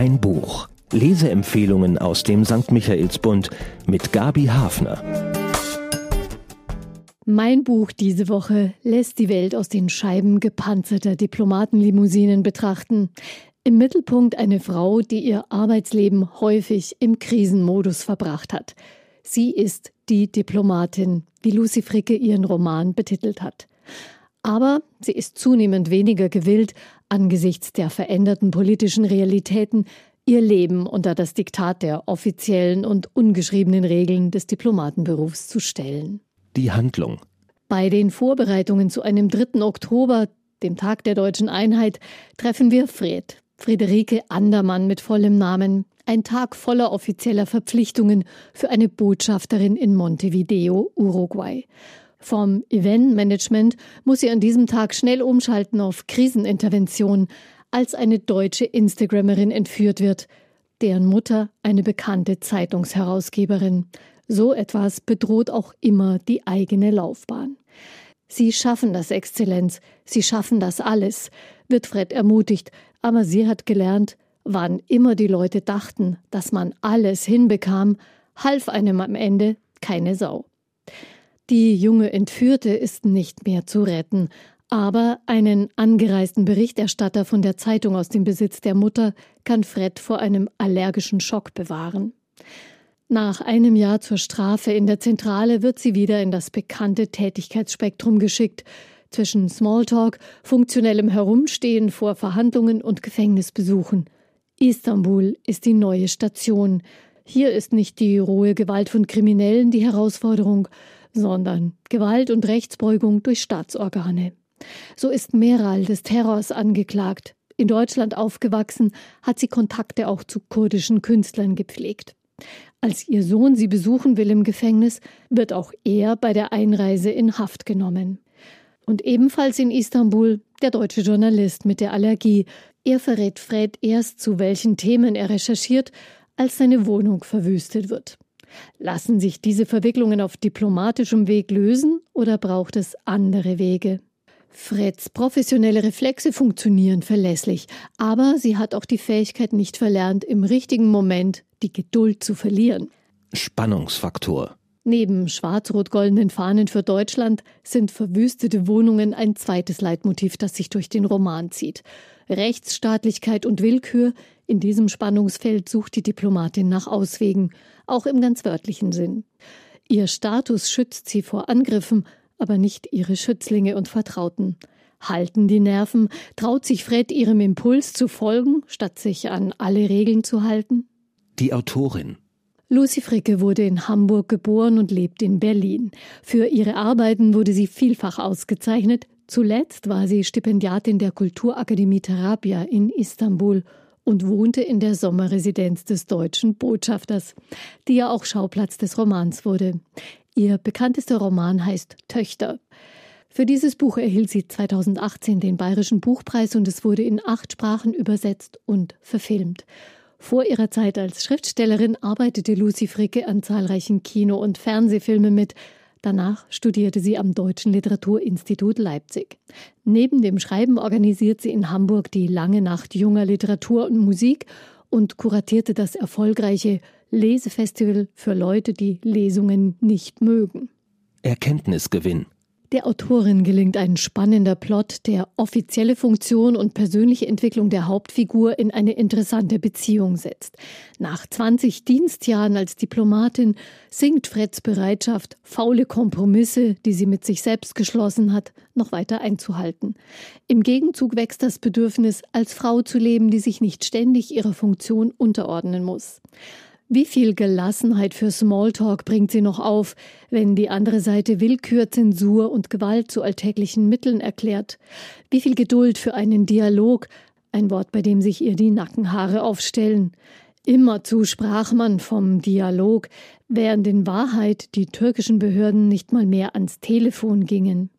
Ein Buch. Leseempfehlungen aus dem St. Michaelsbund mit Gabi Hafner. Mein Buch diese Woche lässt die Welt aus den Scheiben gepanzerter Diplomatenlimousinen betrachten. Im Mittelpunkt eine Frau, die ihr Arbeitsleben häufig im Krisenmodus verbracht hat. Sie ist die Diplomatin, wie Lucy Fricke ihren Roman betitelt hat. Aber sie ist zunehmend weniger gewillt, angesichts der veränderten politischen Realitäten ihr Leben unter das Diktat der offiziellen und ungeschriebenen Regeln des Diplomatenberufs zu stellen. Die Handlung. Bei den Vorbereitungen zu einem 3. Oktober, dem Tag der deutschen Einheit, treffen wir Fred, Friederike Andermann mit vollem Namen, ein Tag voller offizieller Verpflichtungen für eine Botschafterin in Montevideo, Uruguay. Vom Eventmanagement muss sie an diesem Tag schnell umschalten auf Krisenintervention, als eine deutsche Instagrammerin entführt wird, deren Mutter eine bekannte Zeitungsherausgeberin. So etwas bedroht auch immer die eigene Laufbahn. Sie schaffen das, Exzellenz, Sie schaffen das alles, wird Fred ermutigt, aber sie hat gelernt, wann immer die Leute dachten, dass man alles hinbekam, half einem am Ende keine Sau. Die junge Entführte ist nicht mehr zu retten, aber einen angereisten Berichterstatter von der Zeitung aus dem Besitz der Mutter kann Fred vor einem allergischen Schock bewahren. Nach einem Jahr zur Strafe in der Zentrale wird sie wieder in das bekannte Tätigkeitsspektrum geschickt, zwischen Smalltalk, funktionellem Herumstehen vor Verhandlungen und Gefängnisbesuchen. Istanbul ist die neue Station. Hier ist nicht die rohe Gewalt von Kriminellen die Herausforderung, sondern Gewalt und Rechtsbeugung durch Staatsorgane. So ist Meral des Terrors angeklagt. In Deutschland aufgewachsen, hat sie Kontakte auch zu kurdischen Künstlern gepflegt. Als ihr Sohn sie besuchen will im Gefängnis, wird auch er bei der Einreise in Haft genommen. Und ebenfalls in Istanbul der deutsche Journalist mit der Allergie. Er verrät Fred erst, zu welchen Themen er recherchiert, als seine Wohnung verwüstet wird. Lassen sich diese Verwicklungen auf diplomatischem Weg lösen oder braucht es andere Wege? Freds professionelle Reflexe funktionieren verlässlich, aber sie hat auch die Fähigkeit nicht verlernt, im richtigen Moment die Geduld zu verlieren. Spannungsfaktor. Neben schwarz-rot-goldenen Fahnen für Deutschland sind verwüstete Wohnungen ein zweites Leitmotiv, das sich durch den Roman zieht. Rechtsstaatlichkeit und Willkür, in diesem Spannungsfeld sucht die Diplomatin nach Auswegen, auch im ganz wörtlichen Sinn. Ihr Status schützt sie vor Angriffen, aber nicht ihre Schützlinge und Vertrauten. Halten die Nerven, traut sich Fred ihrem Impuls zu folgen, statt sich an alle Regeln zu halten? Die Autorin. Lucy Fricke wurde in Hamburg geboren und lebt in Berlin. Für ihre Arbeiten wurde sie vielfach ausgezeichnet. Zuletzt war sie Stipendiatin der Kulturakademie Therapia in Istanbul und wohnte in der Sommerresidenz des deutschen Botschafters, die ja auch Schauplatz des Romans wurde. Ihr bekanntester Roman heißt Töchter. Für dieses Buch erhielt sie 2018 den Bayerischen Buchpreis und es wurde in acht Sprachen übersetzt und verfilmt. Vor ihrer Zeit als Schriftstellerin arbeitete Lucy Fricke an zahlreichen Kino- und Fernsehfilmen mit. Danach studierte sie am Deutschen Literaturinstitut Leipzig. Neben dem Schreiben organisiert sie in Hamburg die Lange Nacht junger Literatur und Musik und kuratierte das erfolgreiche Lesefestival für Leute, die Lesungen nicht mögen. Erkenntnisgewinn. Der Autorin gelingt ein spannender Plot, der offizielle Funktion und persönliche Entwicklung der Hauptfigur in eine interessante Beziehung setzt. Nach 20 Dienstjahren als Diplomatin sinkt Freds Bereitschaft, faule Kompromisse, die sie mit sich selbst geschlossen hat, noch weiter einzuhalten. Im Gegenzug wächst das Bedürfnis, als Frau zu leben, die sich nicht ständig ihrer Funktion unterordnen muss. Wie viel Gelassenheit für Smalltalk bringt sie noch auf, wenn die andere Seite Willkür, Zensur und Gewalt zu alltäglichen Mitteln erklärt? Wie viel Geduld für einen Dialog, ein Wort, bei dem sich ihr die Nackenhaare aufstellen? Immerzu sprach man vom Dialog, während in Wahrheit die türkischen Behörden nicht mal mehr ans Telefon gingen.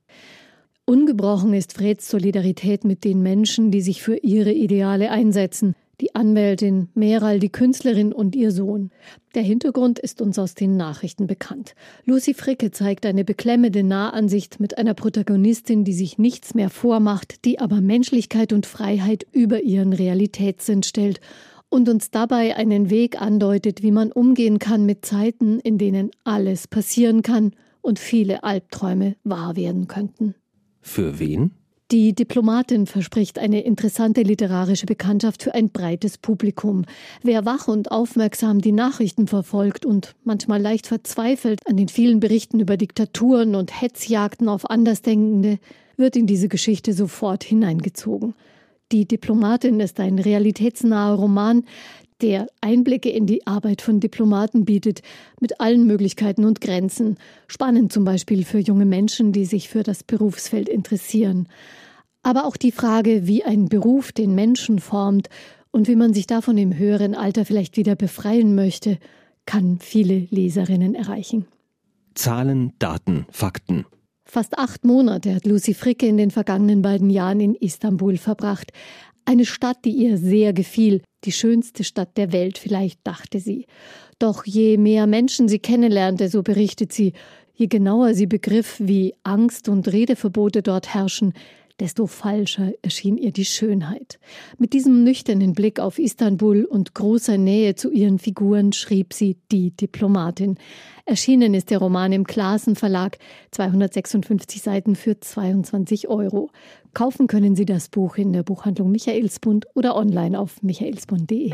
Ungebrochen ist Freds Solidarität mit den Menschen, die sich für ihre Ideale einsetzen, die Anwältin, Meral, die Künstlerin und ihr Sohn. Der Hintergrund ist uns aus den Nachrichten bekannt. Lucy Fricke zeigt eine beklemmende Nahansicht mit einer Protagonistin, die sich nichts mehr vormacht, die aber Menschlichkeit und Freiheit über ihren Realitätssinn stellt und uns dabei einen Weg andeutet, wie man umgehen kann mit Zeiten, in denen alles passieren kann und viele Albträume wahr werden könnten. Für wen? Die Diplomatin verspricht eine interessante literarische Bekanntschaft für ein breites Publikum. Wer wach und aufmerksam die Nachrichten verfolgt und manchmal leicht verzweifelt an den vielen Berichten über Diktaturen und Hetzjagden auf Andersdenkende, wird in diese Geschichte sofort hineingezogen. Die Diplomatin ist ein realitätsnaher Roman, der Einblicke in die Arbeit von Diplomaten bietet, mit allen Möglichkeiten und Grenzen. Spannend zum Beispiel für junge Menschen, die sich für das Berufsfeld interessieren. Aber auch die Frage, wie ein Beruf den Menschen formt und wie man sich davon im höheren Alter vielleicht wieder befreien möchte, kann viele Leserinnen erreichen. Zahlen, Daten, Fakten. Fast acht Monate hat Lucy Fricke in den vergangenen beiden Jahren in Istanbul verbracht. Eine Stadt, die ihr sehr gefiel, die schönste Stadt der Welt vielleicht, dachte sie. Doch je mehr Menschen sie kennenlernte, so berichtet sie, je genauer sie begriff, wie Angst und Redeverbote dort herrschen, desto falscher erschien ihr die Schönheit. Mit diesem nüchternen Blick auf Istanbul und großer Nähe zu ihren Figuren schrieb sie Die Diplomatin. Erschienen ist der Roman im Klassen Verlag, 256 Seiten für 22 Euro. Kaufen können Sie das Buch in der Buchhandlung Michaelsbund oder online auf michaelsbund.de.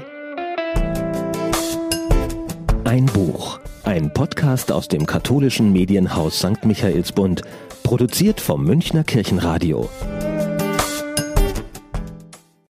Ein Buch, ein Podcast aus dem katholischen Medienhaus St. Michaelsbund, produziert vom Münchner Kirchenradio.